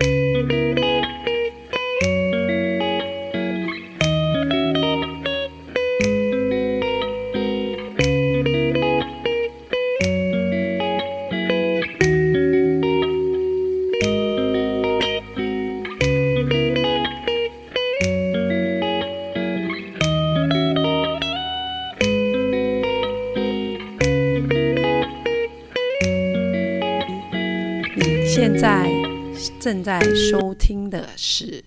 现正在收听的是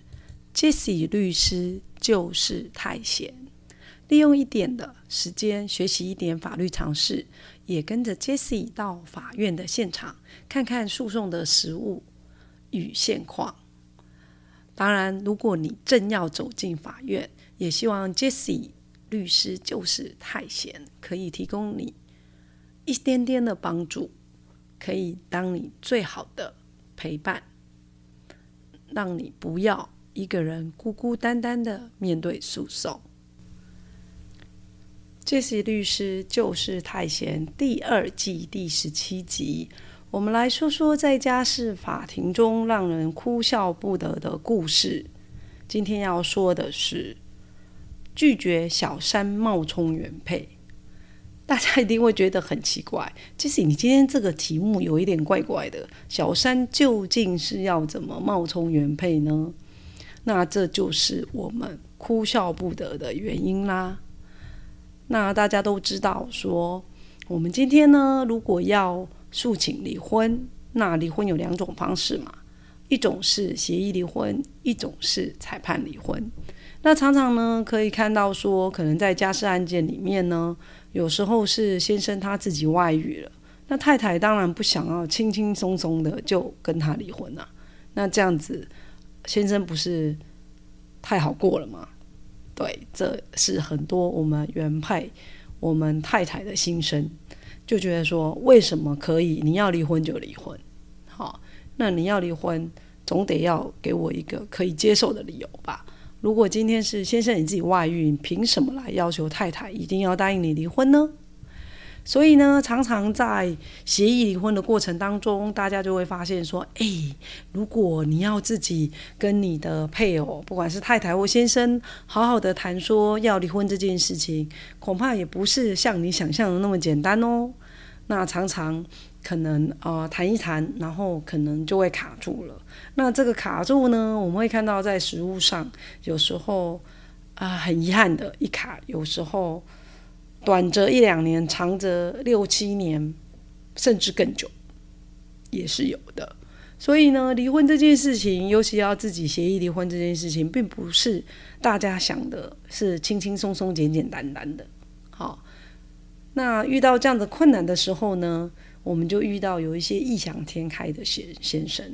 Jesse 律师就是太闲，利用一点的时间学习一点法律常识，也跟着 Jesse 到法院的现场看看诉讼的实务与现况。当然，如果你正要走进法院，也希望 Jesse 律师就是太闲可以提供你一点点的帮助。可以当你最好的陪伴，让你不要一个人孤孤单单的面对诉讼。这是律师就是太闲第二季第十七集，我们来说说在家事法庭中让人哭笑不得的故事。今天要说的是拒绝小三冒充原配。大家一定会觉得很奇怪，即使你今天这个题目有一点怪怪的，小三究竟是要怎么冒充原配呢？那这就是我们哭笑不得的原因啦。那大家都知道，说我们今天呢，如果要诉请离婚，那离婚有两种方式嘛，一种是协议离婚，一种是裁判离婚。那常常呢，可以看到说，可能在家事案件里面呢。有时候是先生他自己外遇了，那太太当然不想要轻轻松松的就跟他离婚了。那这样子，先生不是太好过了吗？对，这是很多我们原配、我们太太的心声，就觉得说，为什么可以你要离婚就离婚？好，那你要离婚，总得要给我一个可以接受的理由吧。如果今天是先生你自己外遇，凭什么来要求太太一定要答应你离婚呢？所以呢，常常在协议离婚的过程当中，大家就会发现说：，哎，如果你要自己跟你的配偶，不管是太太或先生，好好的谈说要离婚这件事情，恐怕也不是像你想象的那么简单哦。那常常。可能啊谈一谈，然后可能就会卡住了。那这个卡住呢，我们会看到在实物上，有时候啊很遗憾的一卡，有时候短则一两年，长则六七年，甚至更久，也是有的。所以呢，离婚这件事情，尤其要自己协议离婚这件事情，并不是大家想的是轻轻松松、简简单单的。好，那遇到这样的困难的时候呢？我们就遇到有一些异想天开的先先生，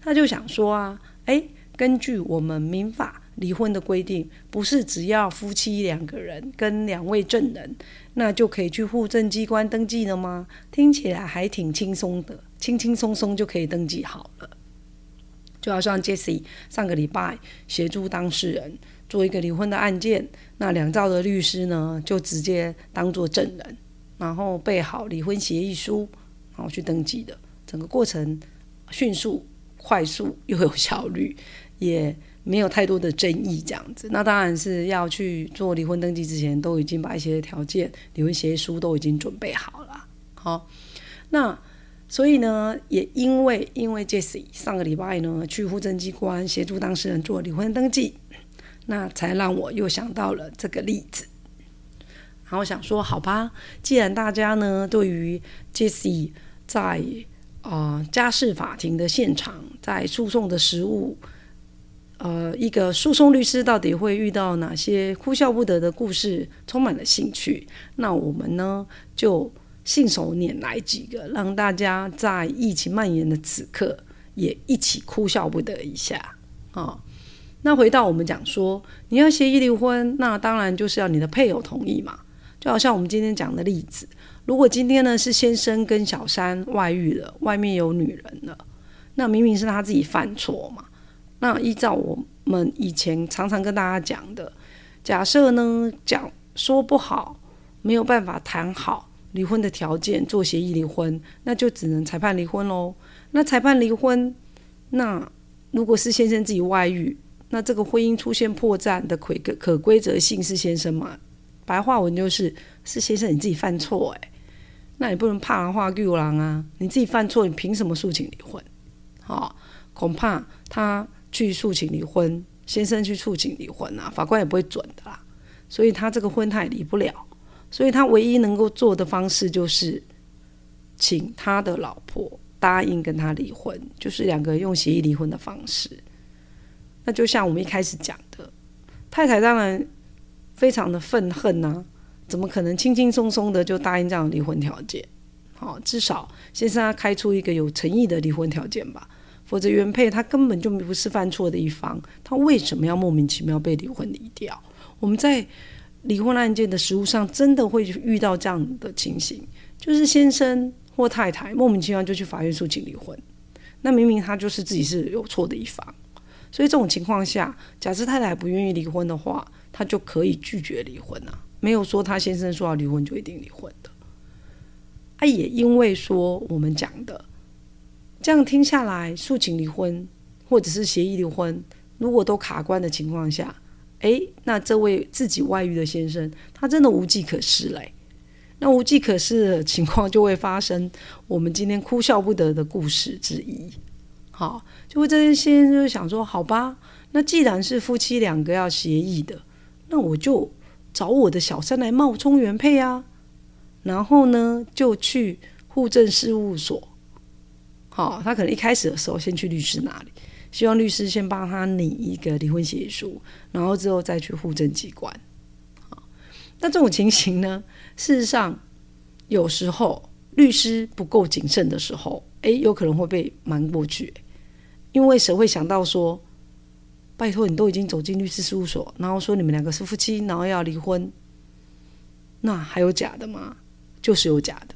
他就想说啊，哎，根据我们民法离婚的规定，不是只要夫妻两个人跟两位证人，那就可以去户政机关登记了吗？听起来还挺轻松的，轻轻松松就可以登记好了。就好像 Jesse 上个礼拜协助当事人做一个离婚的案件，那两造的律师呢，就直接当做证人，然后备好离婚协议书。然后去登记的，整个过程迅速、快速又有效率，也没有太多的争议，这样子。那当然是要去做离婚登记之前，都已经把一些条件、离婚协议书都已经准备好了。好，那所以呢，也因为因为 Jesse 上个礼拜呢去户政机关协助当事人做离婚登记，那才让我又想到了这个例子。然后想说，好吧，既然大家呢对于 Jesse 在啊家事法庭的现场，在诉讼的实务，呃，一个诉讼律师到底会遇到哪些哭笑不得的故事，充满了兴趣，那我们呢就信手拈来几个，让大家在疫情蔓延的此刻也一起哭笑不得一下啊。那回到我们讲说，你要协议离婚，那当然就是要你的配偶同意嘛。就好像我们今天讲的例子，如果今天呢是先生跟小三外遇了，外面有女人了，那明明是他自己犯错嘛。那依照我们以前常常跟大家讲的，假设呢讲说不好，没有办法谈好离婚的条件，做协议离婚，那就只能裁判离婚喽。那裁判离婚，那如果是先生自己外遇，那这个婚姻出现破绽的可可规则性是先生嘛？白话文就是是先生你自己犯错诶，那你不能怕人话救狼啊！你自己犯错，你凭什么诉请离婚？好，恐怕他去诉请离婚，先生去诉请离婚啊，法官也不会准的啦。所以他这个婚他也离不了，所以他唯一能够做的方式就是请他的老婆答应跟他离婚，就是两个人用协议离婚的方式。那就像我们一开始讲的，太太当然非常的愤恨呐，怎么可能轻轻松松的就答应这样离婚条件？好，至少先生他开出一个有诚意的离婚条件吧，否则原配他根本就不是犯错的一方，他为什么要莫名其妙被离婚离掉？我们在离婚案件的实务上，真的会遇到这样的情形，就是先生或太太莫名其妙就去法院诉请离婚，那明明他就是自己是有错的一方。所以这种情况下，假设太太不愿意离婚的话，他就可以拒绝离婚啊，没有说他先生说要离婚就一定离婚的。啊，也因为说我们讲的，这样听下来，诉请离婚或者是协议离婚，如果都卡关的情况下，诶，那这位自己外遇的先生，他真的无计可施嘞。那无计可施的情况就会发生 我们今天哭笑不得的故事之一。好，就会这些先生就想说，好吧，那既然是夫妻两个要协议的，那我就找我的小三来冒充原配啊。然后呢，就去户政事务所。好，他可能一开始的时候先去律师那里，希望律师先帮他拟一个离婚协议书，然后之后再去户政机关。好，那这种情形呢，事实上有时候律师不够谨慎的时候。哎，有可能会被瞒过去，因为谁会想到说，拜托你都已经走进律师事务所，然后说你们两个是夫妻，然后要离婚，那还有假的吗？就是有假的，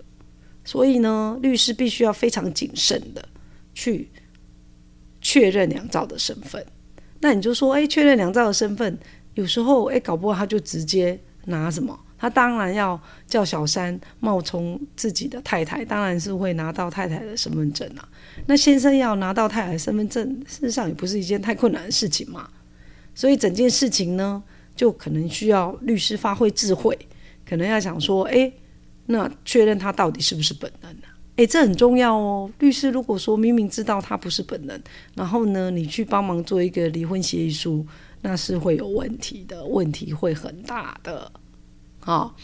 所以呢，律师必须要非常谨慎的去确认两造的身份。那你就说，哎，确认两造的身份，有时候哎，搞不好他就直接拿什么？他当然要叫小三冒充自己的太太，当然是会拿到太太的身份证啊。那先生要拿到太太的身份证，事实上也不是一件太困难的事情嘛。所以整件事情呢，就可能需要律师发挥智慧，可能要想说，哎，那确认他到底是不是本人呢？哎，这很重要哦。律师如果说明明知道他不是本人，然后呢，你去帮忙做一个离婚协议书，那是会有问题的，问题会很大的。好，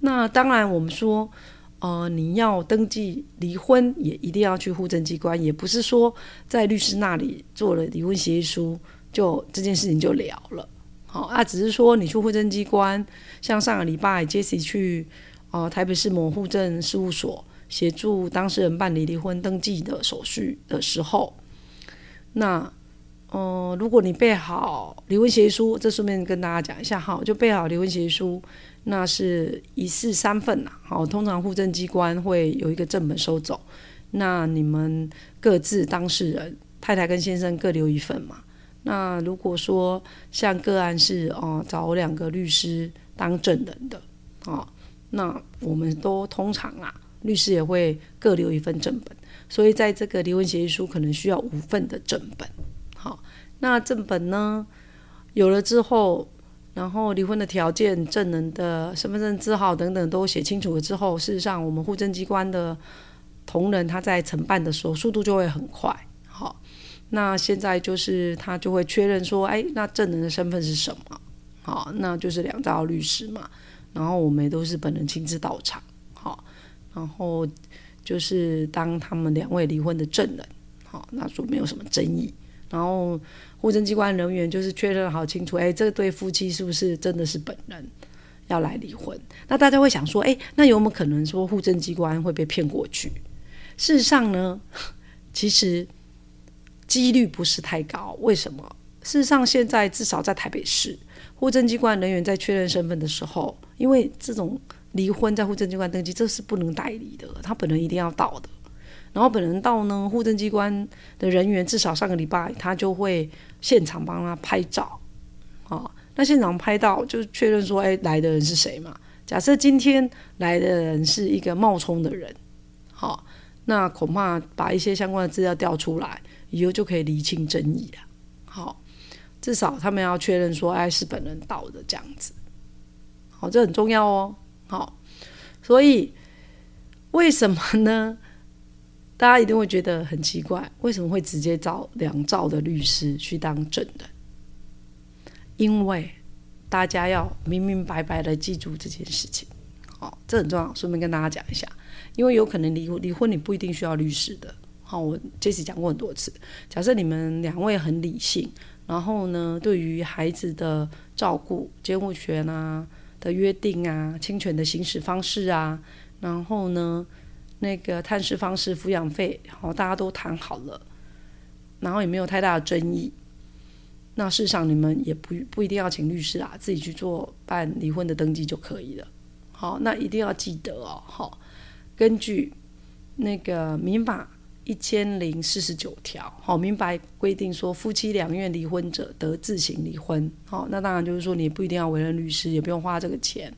那当然，我们说，呃，你要登记离婚，也一定要去户政机关，也不是说在律师那里做了离婚协议书，就这件事情就了了。好，啊，只是说你去户政机关，像上个礼拜 Jesse 去，呃，台北市某户政事务所协助当事人办理离婚登记的手续的时候，那。哦，如果你备好离婚协议书，这顺便跟大家讲一下哈，就备好离婚协议书，那是一式三份呐。好，通常户政机关会有一个正本收走，那你们各自当事人太太跟先生各留一份嘛。那如果说像个案是哦找两个律师当证人的哦，那我们都通常啊，律师也会各留一份正本，所以在这个离婚协议书可能需要五份的正本。那正本呢有了之后，然后离婚的条件、证人的身份证字号等等都写清楚了之后，事实上我们户政机关的同仁他在承办的时候速度就会很快。好，那现在就是他就会确认说，哎，那证人的身份是什么？好，那就是两兆律师嘛。然后我们也都是本人亲自到场。好，然后就是当他们两位离婚的证人。好，那说没有什么争议。然后，户政机关人员就是确认好清楚，哎，这对夫妻是不是真的是本人要来离婚？那大家会想说，哎，那有没有可能说户政机关会被骗过去？事实上呢，其实几率不是太高。为什么？事实上，现在至少在台北市，户政机关人员在确认身份的时候，因为这种离婚在户政机关登记，这是不能代理的，他本人一定要到的。然后本人到呢，户政机关的人员至少上个礼拜，他就会现场帮他拍照，啊，那现场拍到就确认说，哎，来的人是谁嘛？假设今天来的人是一个冒充的人，好，那恐怕把一些相关的资料调出来，以后就可以厘清争议了。好，至少他们要确认说，哎，是本人到的这样子。好，这很重要哦。好，所以为什么呢？大家一定会觉得很奇怪，为什么会直接找两兆的律师去当证人？因为大家要明明白白的记住这件事情。好，这很重要，顺便跟大家讲一下。因为有可能离离婚，你不一定需要律师的。好，我这次讲过很多次。假设你们两位很理性，然后呢，对于孩子的照顾、监护权啊的约定啊、侵权的行使方式啊，然后呢？那个探视方式、抚养费，好，大家都谈好了，然后也没有太大的争议。那事实上，你们也不不一定要请律师啊，自己去做办离婚的登记就可以了。好，那一定要记得哦，好，根据那个民法一千零四十九条，好，明白规定说，夫妻两愿离婚者得自行离婚。好，那当然就是说，你不一定要委任律师，也不用花这个钱。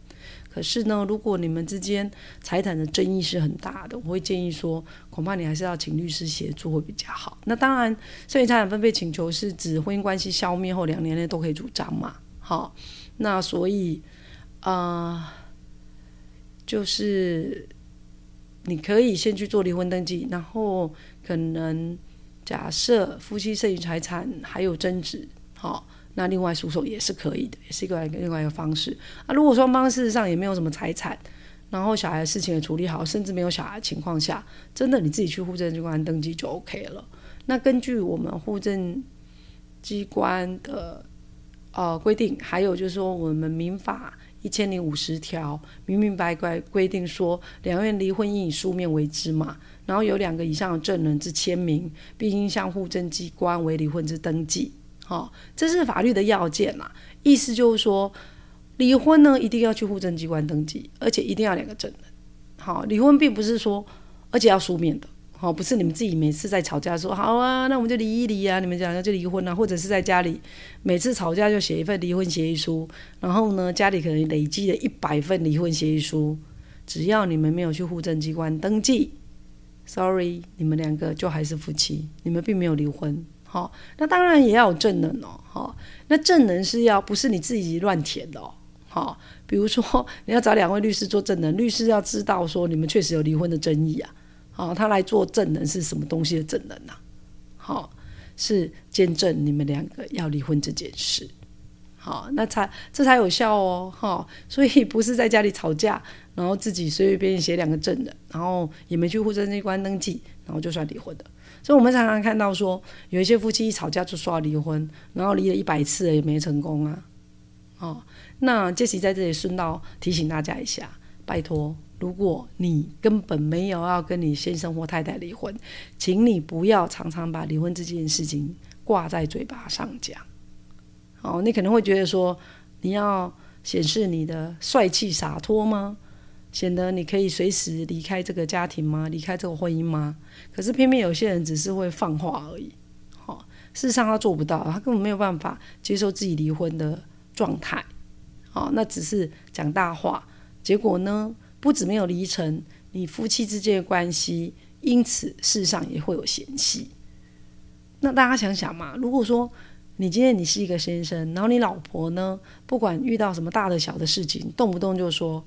可是呢，如果你们之间财产的争议是很大的，我会建议说，恐怕你还是要请律师协助会比较好。那当然，剩余财产分配请求是指婚姻关系消灭后两年内都可以主张嘛。好，那所以，呃，就是你可以先去做离婚登记，然后可能假设夫妻剩余财产还有争执，好。那另外诉讼也是可以的，也是一个另外一个方式啊。如果双方事实上也没有什么财产，然后小孩的事情也处理好，甚至没有小孩的情况下，真的你自己去户政机关登记就 OK 了。那根据我们户政机关的呃规定，还有就是说我们民法一千零五十条明明白白规定说，两人离婚应以书面为之嘛，然后有两个以上的证人之签名，并应向户政机关为离婚之登记。哦，这是法律的要件啦？意思就是说，离婚呢一定要去户政机关登记，而且一定要两个证人。好，离婚并不是说，而且要书面的。好，不是你们自己每次在吵架说好啊，那我们就离一离啊，你们讲就离婚啊，或者是在家里每次吵架就写一份离婚协议书，然后呢家里可能累积了一百份离婚协议书，只要你们没有去户政机关登记，sorry，你们两个就还是夫妻，你们并没有离婚。好，那当然也要有证人哦。好，那证人是要不是你自己乱填的哦。好，比如说你要找两位律师做证人，律师要知道说你们确实有离婚的争议啊。好，他来做证人是什么东西的证人呐？好，是见证你们两个要离婚这件事。好，那才这才有效哦。哈，所以 不是在家里吵架，然后自己随随便便写两个证人，然后也没去户政机关登记，然后就算离婚的。所以，我们常常看到说，有一些夫妻一吵架就说要离婚，然后离了一百次也没成功啊。哦，那杰西在这里顺道提醒大家一下，拜托，如果你根本没有要跟你先生或太太离婚，请你不要常常把离婚这件事情挂在嘴巴上讲。哦，你可能会觉得说，你要显示你的帅气洒脱吗？显得你可以随时离开这个家庭吗？离开这个婚姻吗？可是偏偏有些人只是会放话而已，好，事实上他做不到，他根本没有办法接受自己离婚的状态，好，那只是讲大话。结果呢，不止没有离成，你夫妻之间的关系因此事实上也会有嫌隙。那大家想想嘛，如果说你今天你是一个先生，然后你老婆呢，不管遇到什么大的小的事情，动不动就说。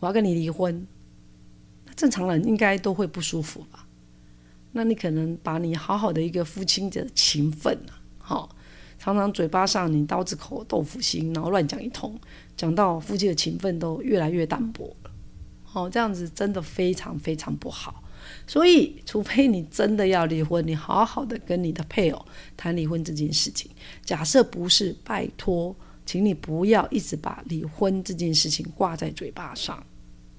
我要跟你离婚，那正常人应该都会不舒服吧？那你可能把你好好的一个夫妻的情分啊，好，常常嘴巴上你刀子口豆腐心，然后乱讲一通，讲到夫妻的情分都越来越淡薄了，好，这样子真的非常非常不好。所以，除非你真的要离婚，你好好的跟你的配偶谈离婚这件事情。假设不是，拜托。请你不要一直把离婚这件事情挂在嘴巴上，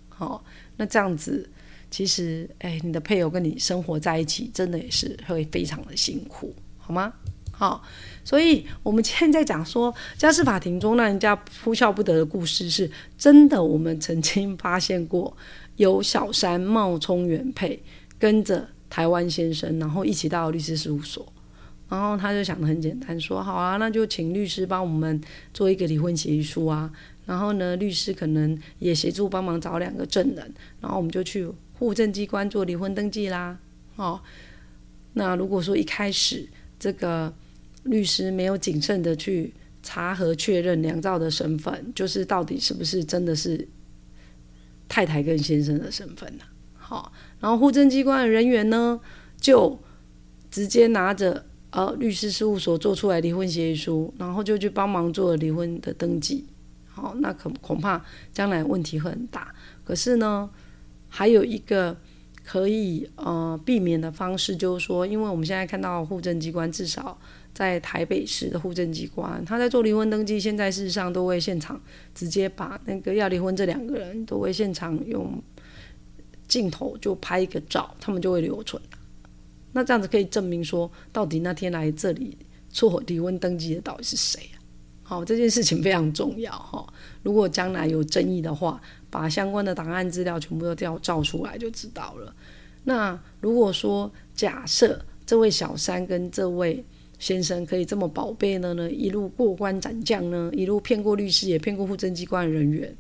好，那这样子其实，哎，你的配偶跟你生活在一起，真的也是会非常的辛苦，好吗？好，所以我们今天在讲说家事法庭中让人家哭笑不得的故事，是真的。我们曾经发现过有小三冒充原配，跟着台湾先生，然后一起到律师事务所。然后他就想的很简单，说好啊，那就请律师帮我们做一个离婚协议书啊。然后呢，律师可能也协助帮忙找两个证人，然后我们就去户政机关做离婚登记啦。哦，那如果说一开始这个律师没有谨慎的去查核确认梁兆的身份，就是到底是不是真的是太太跟先生的身份呢？好，然后户政机关的人员呢，就直接拿着呃律师事务所做出来离婚协议书，然后就去帮忙做离婚的登记。好，那可恐怕将来问题会很大。可是呢，还有一个可以呃避免的方式，就是说，因为我们现在看到户政机关至少在台北市的户政机关，他在做离婚登记，现在事实上都会现场直接把那个要离婚这两个人都会现场用。镜头就拍一个照，他们就会留存那这样子可以证明说，到底那天来这里做离婚登记的到底是谁啊？好，这件事情非常重要哈。如果将来有争议的话，把相关的档案资料全部都调照出来就知道了。那如果说假设这位小三跟这位先生可以这么宝贝的呢，一路过关斩将呢，一路骗过律师，也骗过户政机关人员。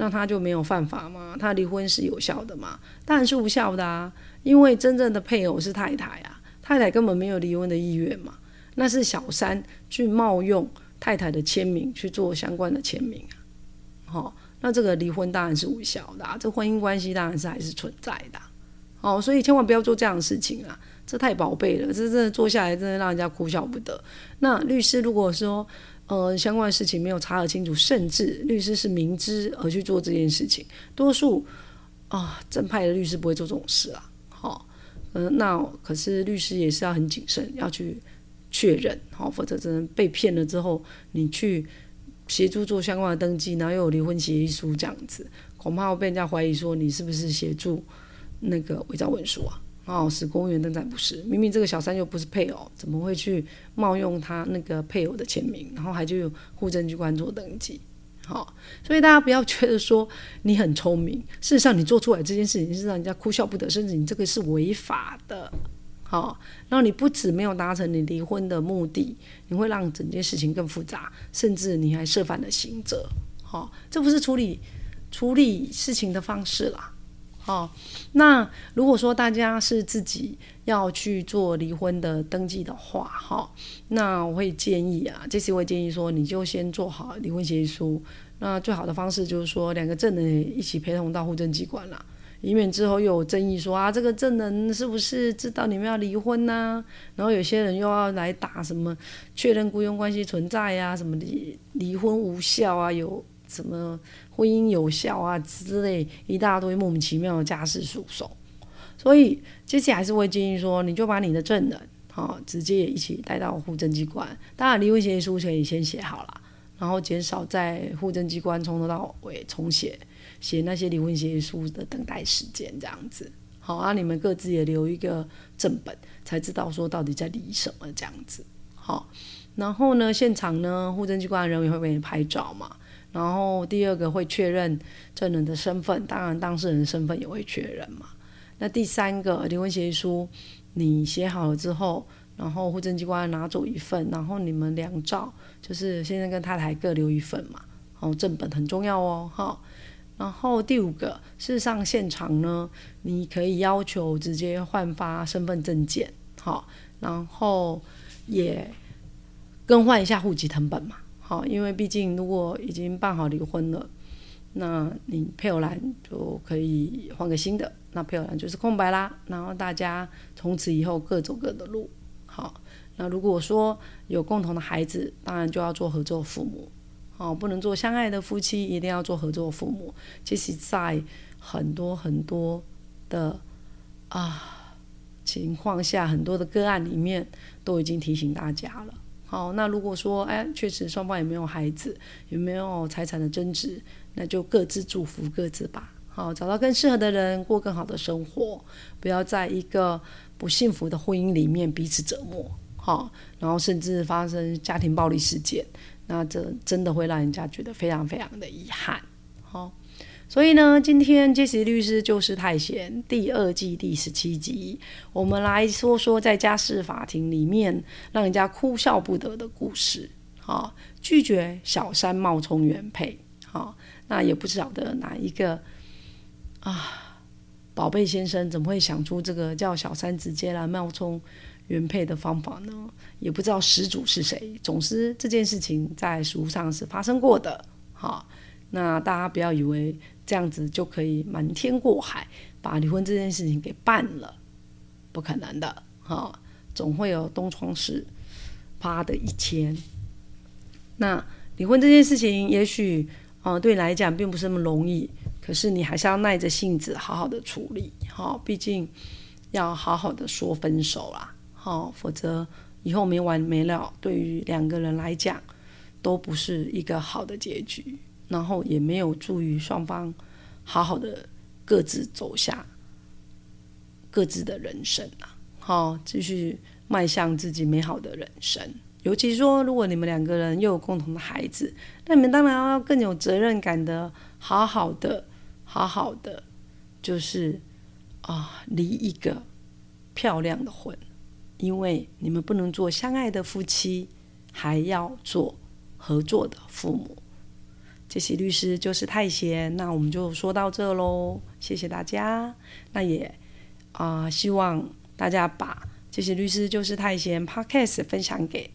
那他就没有犯法吗？他离婚是有效的吗？当然是无效的啊！因为真正的配偶是太太啊，太太根本没有离婚的意愿嘛。那是小三去冒用太太的签名去做相关的签名啊。好，那这个离婚当然是无效的，这婚姻关系当然是还是存在的。好，所以千万不要做这样的事情啊！这太宝贝了，这真的做下来真的让人家哭笑不得。那律师如果说，呃，相关的事情没有查核清楚，甚至律师是明知而去做这件事情，多数啊正派的律师不会做这种事啊。好，嗯，那可是律师也是要很谨慎，要去确认，好，否则真的被骗了之后，你去协助做相关的登记，然后又有离婚协议书这样子，恐怕会被人家怀疑说你是不是协助那个伪造文书啊。哦，使公务员登载不是，明明这个小三又不是配偶，怎么会去冒用他那个配偶的签名，然后还就户政机关做登记？好，所以大家不要觉得说你很聪明，事实上你做出来这件事情是让人家哭笑不得，甚至你这个是违法的。好，然后你不止没有达成你离婚的目的，你会让整件事情更复杂，甚至你还涉犯了刑责。好，这不是处理处理事情的方式啦。哦，那如果说大家是自己要去做离婚的登记的话，哈，那我会建议啊，这次我会建议说，你就先做好离婚协议书。那最好的方式就是说，两个证人一起陪同到户政机关啦，以免之后又有争议，说啊，这个证人是不是知道你们要离婚呐？然后有些人又要来打什么确认雇佣关系存在呀，什么离离婚无效啊，有。什么婚姻有效啊之类一大堆莫名其妙的家事诉讼，所以接下来还是会建议说，你就把你的证人，好，直接一起带到户政机关。当然离婚协议书可以先写好了，然后减少在户政机关从头到尾重写写那些离婚协议书的等待时间，这样子。好啊，你们各自也留一个正本，才知道说到底在离什么这样子。好，然后呢，现场呢，户政机关的人员会给你拍照嘛？然后第二个会确认证人的身份，当然当事人的身份也会确认嘛。那第三个离婚协议书你写好了之后，然后户政机关拿走一份，然后你们两照就是先生跟太太各留一份嘛。哦，正本很重要哦，哈。然后第五个，事实上现场呢，你可以要求直接换发身份证件，好，然后也更换一下户籍成本嘛。好，因为毕竟如果已经办好离婚了，那你配偶栏就可以换个新的，那配偶栏就是空白啦。然后大家从此以后各走各的路。好，那如果说有共同的孩子，当然就要做合作父母。好，不能做相爱的夫妻，一定要做合作父母。其实，在很多很多的啊情况下，很多的个案里面，都已经提醒大家了。好，那如果说，哎，确实双方也没有孩子，也没有财产的争执，那就各自祝福各自吧。好，找到更适合的人，过更好的生活，不要在一个不幸福的婚姻里面彼此折磨。好，然后甚至发生家庭暴力事件，那这真的会让人家觉得非常非常的遗憾。好。所以呢，今天杰西律师就是太闲第二季第十七集，我们来说说在家事法庭里面让人家哭笑不得的故事。好，拒绝小三冒充原配。好，那也不晓得哪一个啊，宝贝先生怎么会想出这个叫小三直接来冒充原配的方法呢？也不知道失主是谁。总之这件事情在书上是发生过的。好，那大家不要以为这样子就可以瞒天过海，把离婚这件事情给办了，不可能的。哈，总会有东窗事发的一天。那离婚这件事情，也许啊对你来讲并不是那么容易，可是你还是要耐着性子好好的处理。哈，毕竟要好好的说分手啦。好，否则以后没完没了，对于两个人来讲都不是一个好的结局，然后也没有助于双方好好的各自走下各自的人生啊。好，继续迈向自己美好的人生。尤其说，如果你们两个人又有共同的孩子，那你们当然要更有责任感的，好好的、好好的，就是啊，离一个漂亮的婚。因为你们不能做相爱的夫妻，还要做合作的父母。这些律师就是太闲，那我们就说到这喽，谢谢大家。那也啊，希望大家把这些律师就是太闲 Podcast 分享给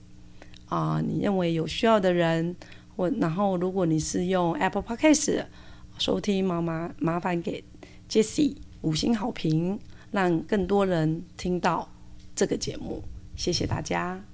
啊你认为有需要的人。或然后，如果你是用 Apple Podcast 收听，麻麻麻烦给 Jessie 五星好评，让更多人听到。这个节目，谢谢大家。